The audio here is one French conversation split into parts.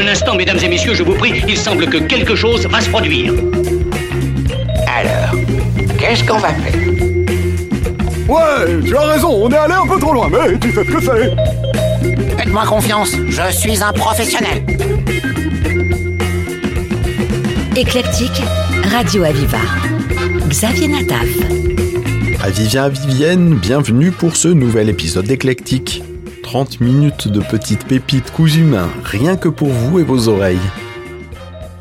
Un instant, mesdames et messieurs, je vous prie, il semble que quelque chose va se produire. Alors, qu'est-ce qu'on va faire? Ouais, tu as raison, on est allé un peu trop loin, mais tu sais ce que c'est. Faites-moi confiance, je suis un professionnel. Éclectique, Radio Aviva. Xavier Nataf. Avivien, Avivienne, bienvenue pour ce nouvel épisode d'Éclectique. 30 minutes de petites pépites cousues main, rien que pour vous et vos oreilles.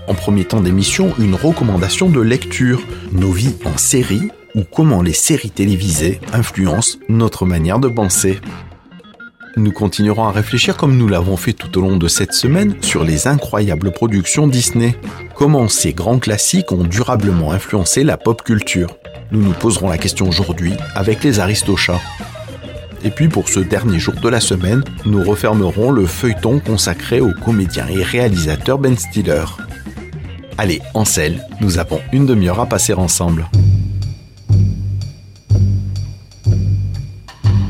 En premier temps d'émission, une recommandation de lecture, nos vies en série ou comment les séries télévisées influencent notre manière de penser. Nous continuerons à réfléchir comme nous l'avons fait tout au long de cette semaine sur les incroyables productions Disney. Comment ces grands classiques ont durablement influencé la pop culture. Nous nous poserons la question aujourd'hui avec les Aristochats. Et puis pour ce dernier jour de la semaine, nous refermerons le feuilleton consacré au comédien et réalisateur Ben Stiller. Allez, en selle, nous avons une demi-heure à passer ensemble.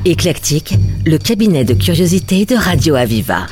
Éclectique, le cabinet de curiosité de Radio Aviva.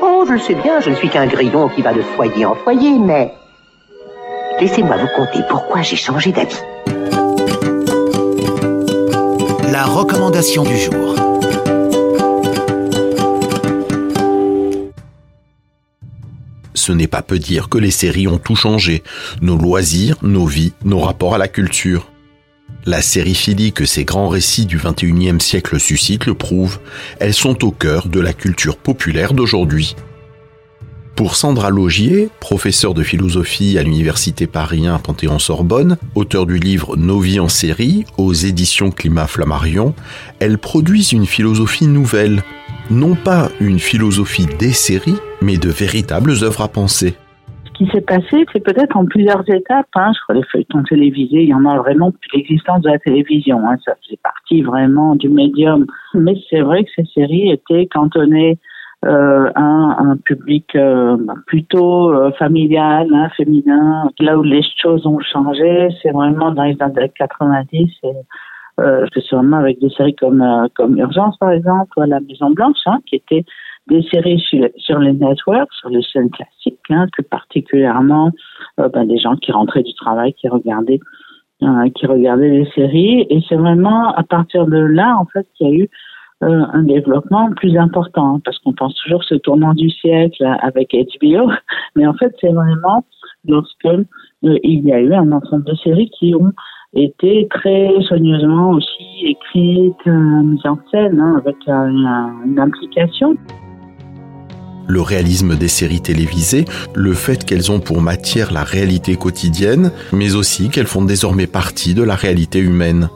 Oh, je le sais bien, je ne suis qu'un grillon qui va de foyer en foyer, mais... Laissez-moi vous conter pourquoi j'ai changé d'avis. La recommandation du jour. Ce n'est pas peu dire que les séries ont tout changé, nos loisirs, nos vies, nos rapports à la culture. La sériphilie que ces grands récits du 21e siècle suscitent le prouve, elles sont au cœur de la culture populaire d'aujourd'hui. Pour Sandra Logier, professeure de philosophie à l'Université Paris 1 Panthéon-Sorbonne, auteur du livre Nos vies en série aux éditions Climat Flammarion, elles produisent une philosophie nouvelle, non pas une philosophie des séries, mais de véritables œuvres à penser. Qui s'est passé, c'est peut-être en plusieurs étapes. Hein. Je crois les feuilletons télévisés, il y en a vraiment depuis l'existence de la télévision. Hein. Ça faisait partie vraiment du médium. Mais c'est vrai que ces séries étaient cantonnées euh, un, un, public euh, plutôt euh, familial, hein, féminin. Là où les choses ont changé, c'est vraiment dans les années 90. Et, euh, c'est sûrement avec des séries comme euh, comme Urgence par exemple, ou La Maison Blanche, hein, qui étaient des séries sur, les networks, sur les chaînes classiques, hein, plus particulièrement euh, ben, des gens qui rentraient du travail, qui regardaient, euh, qui regardaient les séries. Et c'est vraiment à partir de là, en fait, qu'il y a eu euh, un développement plus important, hein, parce qu'on pense toujours ce tournant du siècle avec HBO, mais en fait, c'est vraiment lorsque il y a eu un ensemble de séries qui ont été très soigneusement aussi écrites, euh, mises en scène, hein, avec une implication. Le réalisme des séries télévisées, le fait qu'elles ont pour matière la réalité quotidienne, mais aussi qu'elles font désormais partie de la réalité humaine.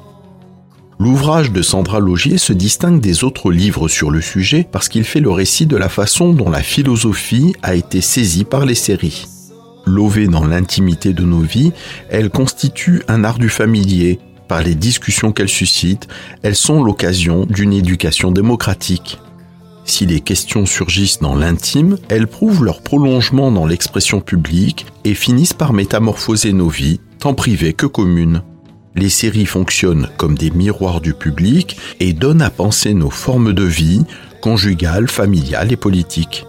L'ouvrage de Sandra Logier se distingue des autres livres sur le sujet parce qu'il fait le récit de la façon dont la philosophie a été saisie par les séries. Lovée dans l'intimité de nos vies, elles constituent un art du familier. Par les discussions qu'elles suscitent, elles sont l'occasion d'une éducation démocratique. Si les questions surgissent dans l'intime, elles prouvent leur prolongement dans l'expression publique et finissent par métamorphoser nos vies, tant privées que communes. Les séries fonctionnent comme des miroirs du public et donnent à penser nos formes de vie, conjugales, familiales et politiques.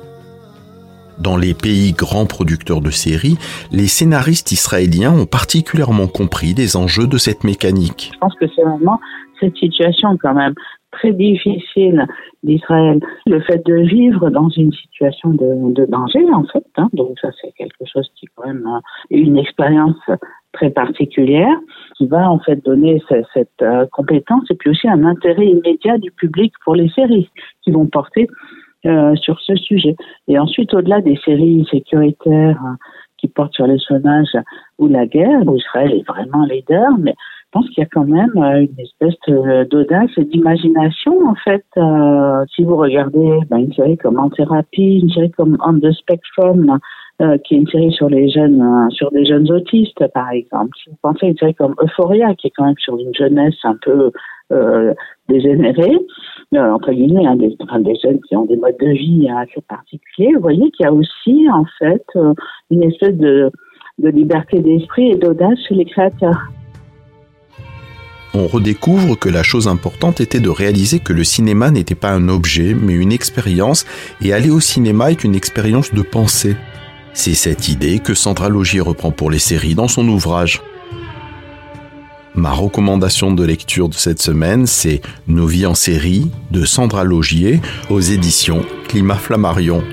Dans les pays grands producteurs de séries, les scénaristes israéliens ont particulièrement compris les enjeux de cette mécanique. Je pense que c'est vraiment cette situation quand même très difficile d'Israël, le fait de vivre dans une situation de, danger en fait. Hein. donc ça c'est quelque chose qui est quand même euh, une expérience très particulière qui va en fait donner cette, euh, compétence et puis aussi un intérêt immédiat du public pour les séries qui vont porter euh, sur ce sujet. Et ensuite, au-delà des séries sécuritaires qui portent sur l'espionnage ou la guerre, où Israël est vraiment leader, mais je pense qu'il y a quand même euh, une espèce d'audace et d'imagination en fait. Euh, si vous regardez ben, une série comme En thérapie, une série comme On the Spectrum, euh, qui est une série sur les jeunes, sur des jeunes autistes par exemple. Si vous pensez à une série comme Euphoria, qui est quand même sur une jeunesse un peu dégénérée, entre guillemets, hein, des, jeunes qui ont des modes de vie assez particuliers, vous voyez qu'il y a aussi en fait une espèce de liberté d'esprit et d'audace chez les créateurs. On redécouvre que la chose importante était de réaliser que le cinéma n'était pas un objet, mais une expérience, et aller au cinéma est une expérience de pensée. C'est cette idée que Sandra Logier reprend pour les séries dans son ouvrage. Ma recommandation de lecture de cette semaine, c'est Nos vies en série de Sandra Logier aux éditions Climat Flammarion.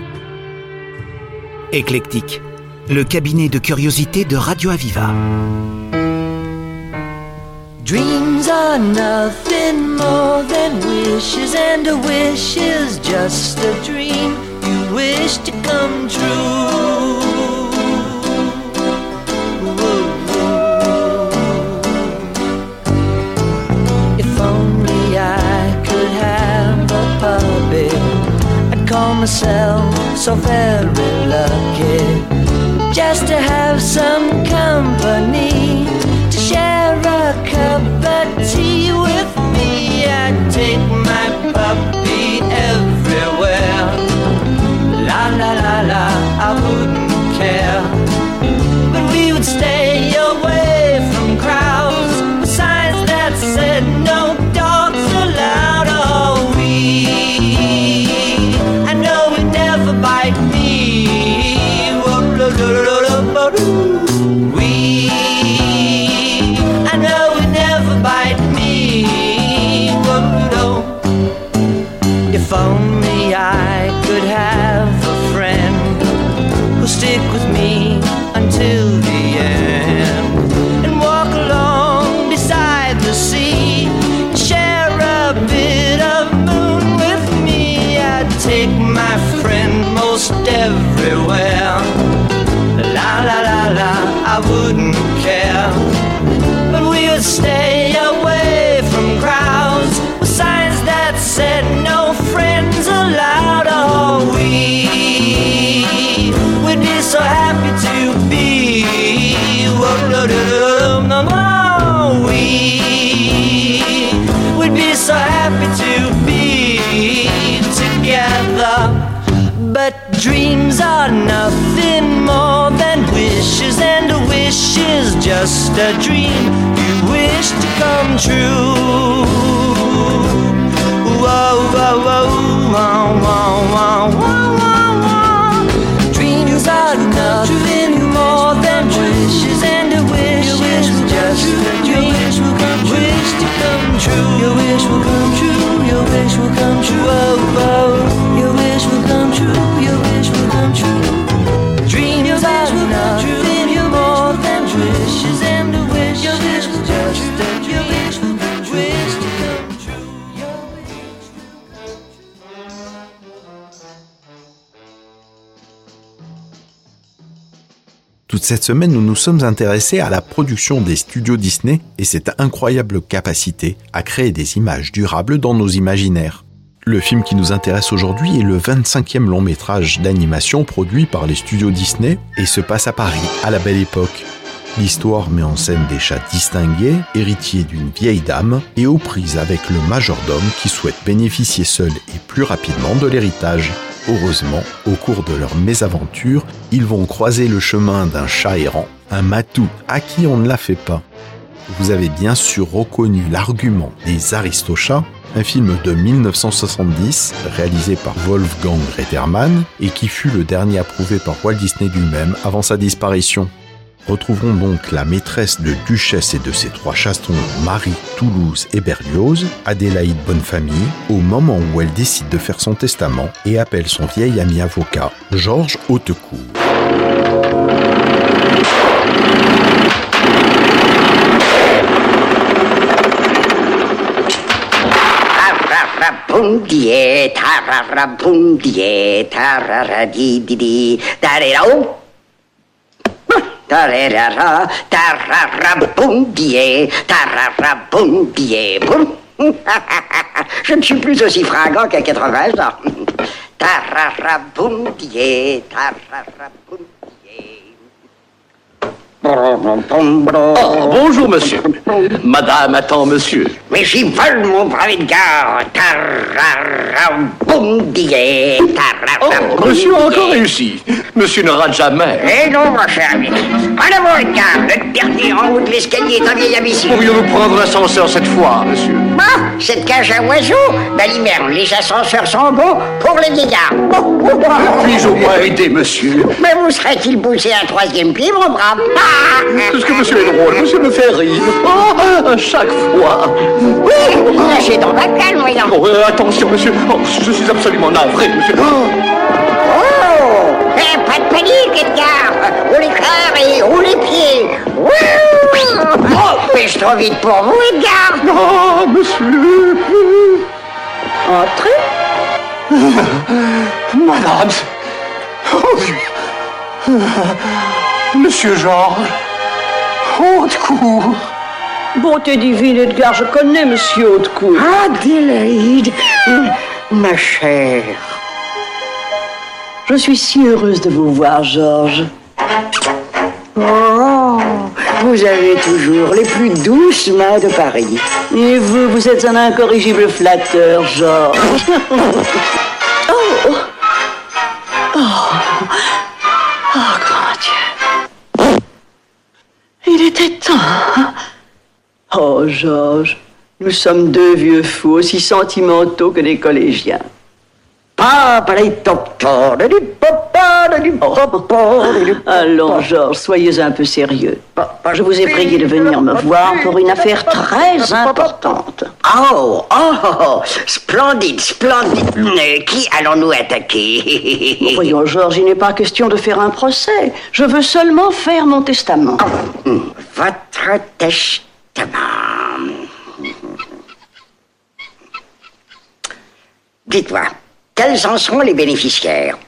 Éclectique, le cabinet de curiosité de Radio Aviva. Dreams are nothing more than wishes, and a wish is just a dream you wish to come true. If only I could have a puppet, I'd call myself so very lucky just to have some company to share a cup of tea with me. I take my puppy everywhere. La la la la, I wouldn't care, just a dream you wish to come true. Whoa, whoa, whoa, whoa, whoa, whoa. Cette semaine, nous nous sommes intéressés à la production des studios Disney et cette incroyable capacité à créer des images durables dans nos imaginaires. Le film qui nous intéresse aujourd'hui est le 25e long métrage d'animation produit par les studios Disney et se passe à Paris, à la belle époque. L'histoire met en scène des chats distingués, héritiers d'une vieille dame et aux prises avec le majordome qui souhaite bénéficier seul et plus rapidement de l'héritage. Heureusement, au cours de leur mésaventure, ils vont croiser le chemin d'un chat errant, un matou à qui on ne la fait pas. Vous avez bien sûr reconnu l'argument des Aristochats, un film de 1970 réalisé par Wolfgang Reitermann et qui fut le dernier approuvé par Walt Disney lui-même avant sa disparition. Retrouvons donc la maîtresse de Duchesse et de ses trois chastrons, Marie, Toulouse et Berlioz, Adélaïde Bonnefamille, au moment où elle décide de faire son testament et appelle son vieil ami avocat, Georges Hautecourt. Tararabundier, tararabundier, boum. Je ne suis plus aussi fringant qu'à 80 ans. Tararabundier, tararabundier. Oh, bonjour, monsieur. Madame attend monsieur. Mais j'y vole, mon brave Edgar. Tararabundier, Oh, monsieur a encore réussi. Monsieur ne rate jamais. Eh non, mon cher ami. En avant, Edgar. Le dernier en haut de l'escalier est un vieil imbécile. Pourrions-nous prendre l'ascenseur cette fois, monsieur? Ah, cette cage à oiseaux Balimerne, les ascenseurs sont bons pour les vieillards. Puis-je au moins aider monsieur? Mais vous serait-il poussé un troisième pied, mon brave? Ah Parce que monsieur est drôle, monsieur me fait rire. Oh, à chaque fois. Oui, lâchez dans la calme, voyons. Oh, euh, attention, monsieur. Oh, je suis absolument navré, monsieur. Oh, Oh eh, Pas de panique, Edgar Où les cœurs et où les pieds Wouh Oh, je trop vite pour vous, Edgar oh, monsieur. Entrez Madame. Oh, Monsieur Georges. Haute cour. Bonté divine, Edgar, je connais Monsieur Hautecourt. Adélaïde, ma chère. Je suis si heureuse de vous voir, Georges. Oh, vous avez toujours les plus douces mains de Paris. Et vous, vous êtes un incorrigible flatteur, Georges. Oh, Georges, nous sommes deux vieux fous aussi sentimentaux que des collégiens. Allons, Georges, soyez un peu sérieux. Je vous ai prié de venir me voir pour une affaire très importante. Oh, oh, oh, splendide, splendide. Euh, Qui allons-nous attaquer? Voyons, Georges, il n'est pas question de faire un procès. Je veux seulement faire mon testament. Votre testament. Dites-moi, quels en seront les bénéficiaires?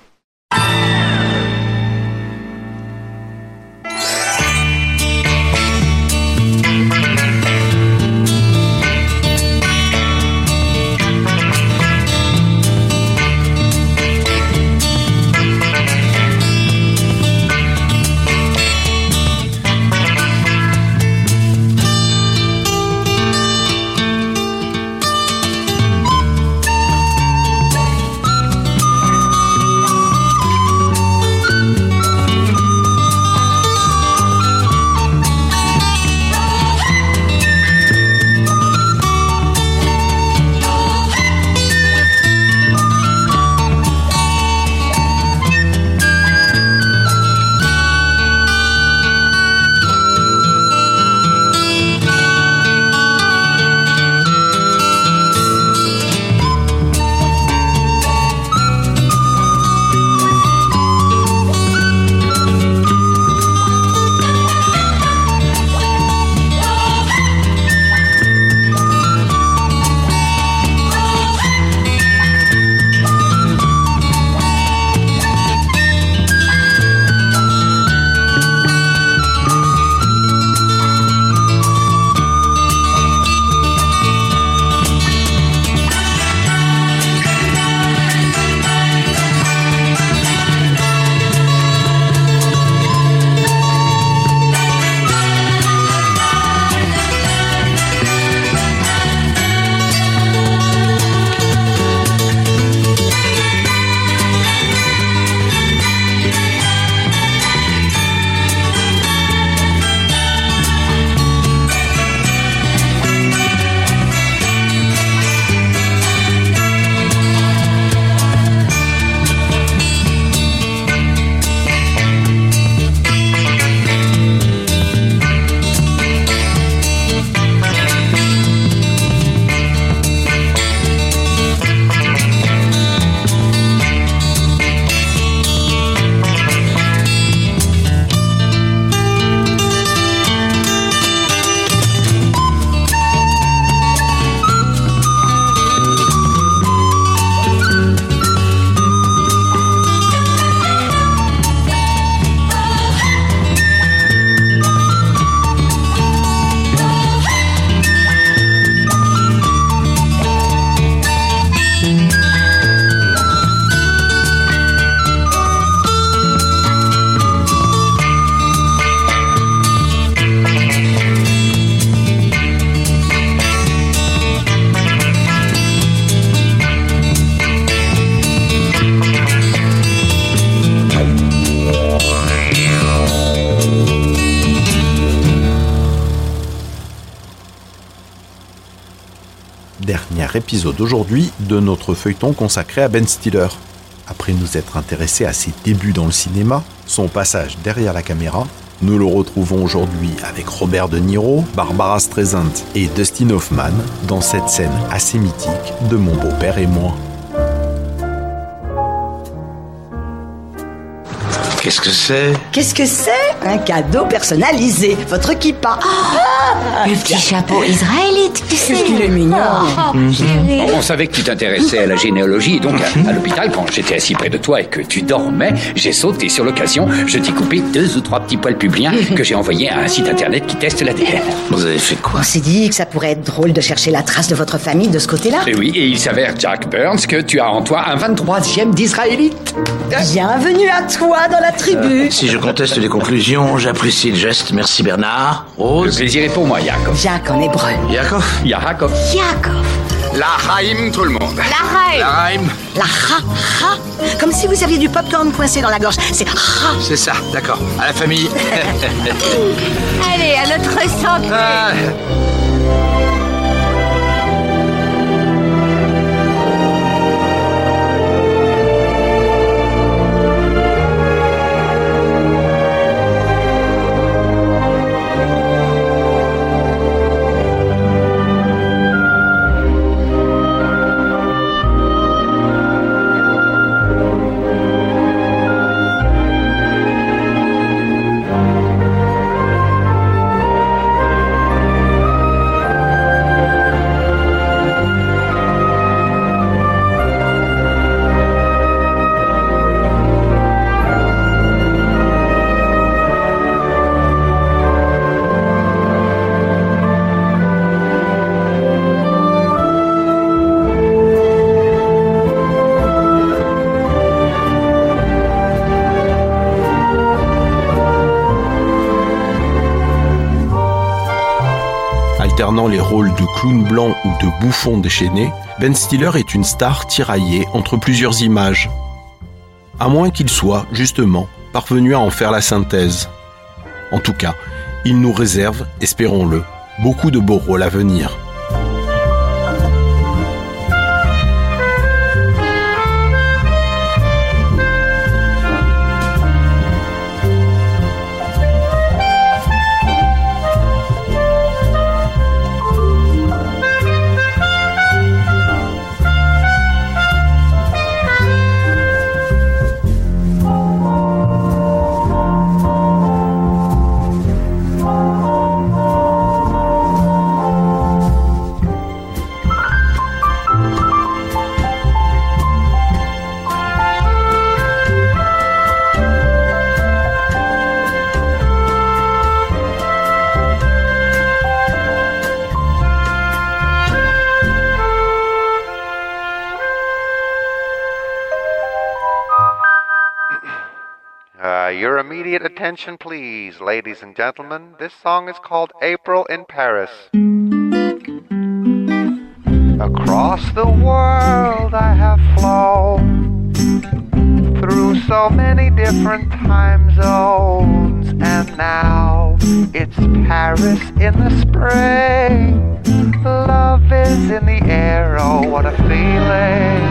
Épisode aujourd'hui de notre feuilleton consacré à Ben Stiller. Après nous être intéressés à ses débuts dans le cinéma, son passage derrière la caméra, nous le retrouvons aujourd'hui avec Robert De Niro, Barbara Streisand et Dustin Hoffman dans cette scène assez mythique de Mon beau-père et moi. Qu'est-ce que c'est? Qu'est-ce que c'est? Un cadeau personnalisé. Votre kippa. Le petit chapeau israélite, tu sais. Qu'est-ce qu'il est mignon. On savait que tu t'intéressais à la généalogie, donc à, à l'hôpital, quand j'étais assis près de toi et que tu dormais, j'ai sauté sur l'occasion, je t'ai coupé deux ou trois petits poils pubiens que j'ai envoyés à un site internet qui teste l'ADN. Vous avez fait quoi? On s'est dit que ça pourrait être drôle de chercher la trace de votre famille de ce côté-là. Et oui, et il s'avère, Jack Burns, que tu as en toi un 23e d'israélite. Bienvenue à toi dans la tribu. Si je conteste les conclusions, j'apprécie le geste. Merci Bernard. Le Rose. plaisir est pour moi, Yaakov. Jacques en hébreu. Yakov? Yaakov. Yaakov. La Haïm, tout le monde. La La Haïm. La ha ha. Comme si vous aviez du popcorn coincé dans la gorge. C'est ha. C'est ça, d'accord. À la famille. Allez, à notre santé. Ah. Les rôles de clown blanc ou de bouffon déchaîné, Ben Stiller est une star tiraillée entre plusieurs images. À moins qu'il soit, justement, parvenu à en faire la synthèse. En tout cas, il nous réserve, espérons-le, beaucoup de beaux rôles à venir. Attention, please, ladies and gentlemen. This song is called April in Paris. Across the world I have flown through so many different time zones, and now it's Paris in the spring. Love is in the air, oh, what a feeling.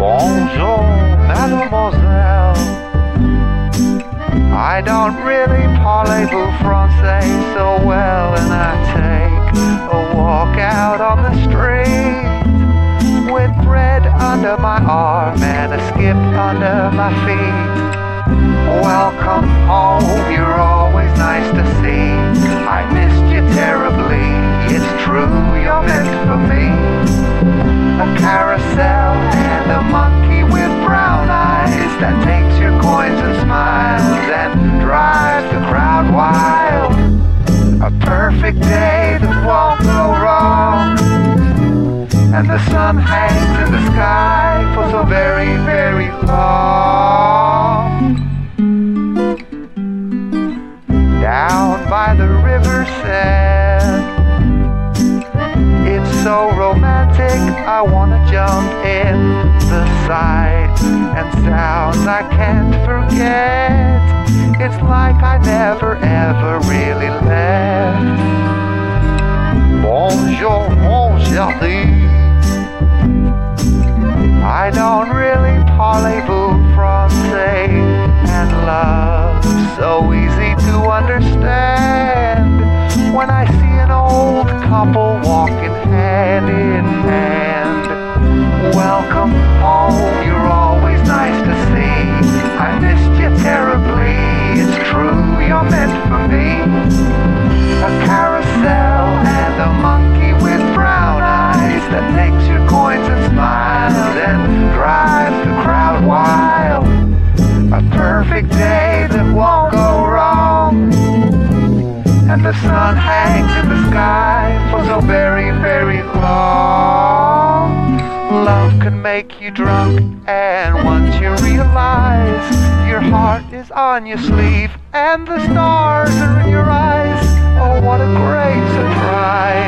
Bonjour, mademoiselle. I don't really parlez-vous français so well, and I take a walk out on the street with bread under my arm and a skip under my feet. Welcome home, you're always nice to see. I missed you terribly, it's true, you're meant for me. A carousel and a monkey with brown eyes that takes your coins and smiles and drives the crowd wild. A perfect day that won't go wrong. And the sun hangs in the sky for so very, very long. Down by the river sand. It's so romantic, I wanna jump in the sights sounds I can't forget. It's like I never ever really left. Bonjour, mon. I don't really parlez-vous français and love so easy to understand make you drunk, and once you realize your heart is on your sleeve and the stars are in your eyes, oh, what a great surprise!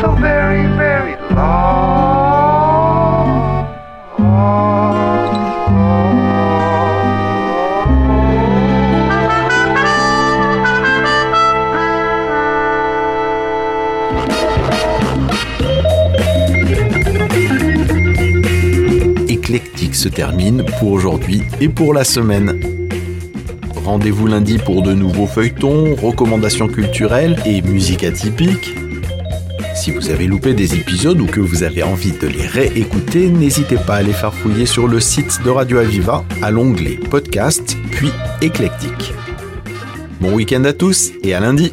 So very, very long. Éclectique se termine pour aujourd'hui et pour la semaine. Rendez-vous lundi pour de nouveaux feuilletons, recommandations culturelles et musique atypique. Si vous avez loupé des épisodes ou que vous avez envie de les réécouter, n'hésitez pas à les farfouiller sur le site de Radio Aviva à l'onglet podcast puis éclectique. Bon week-end à tous et à lundi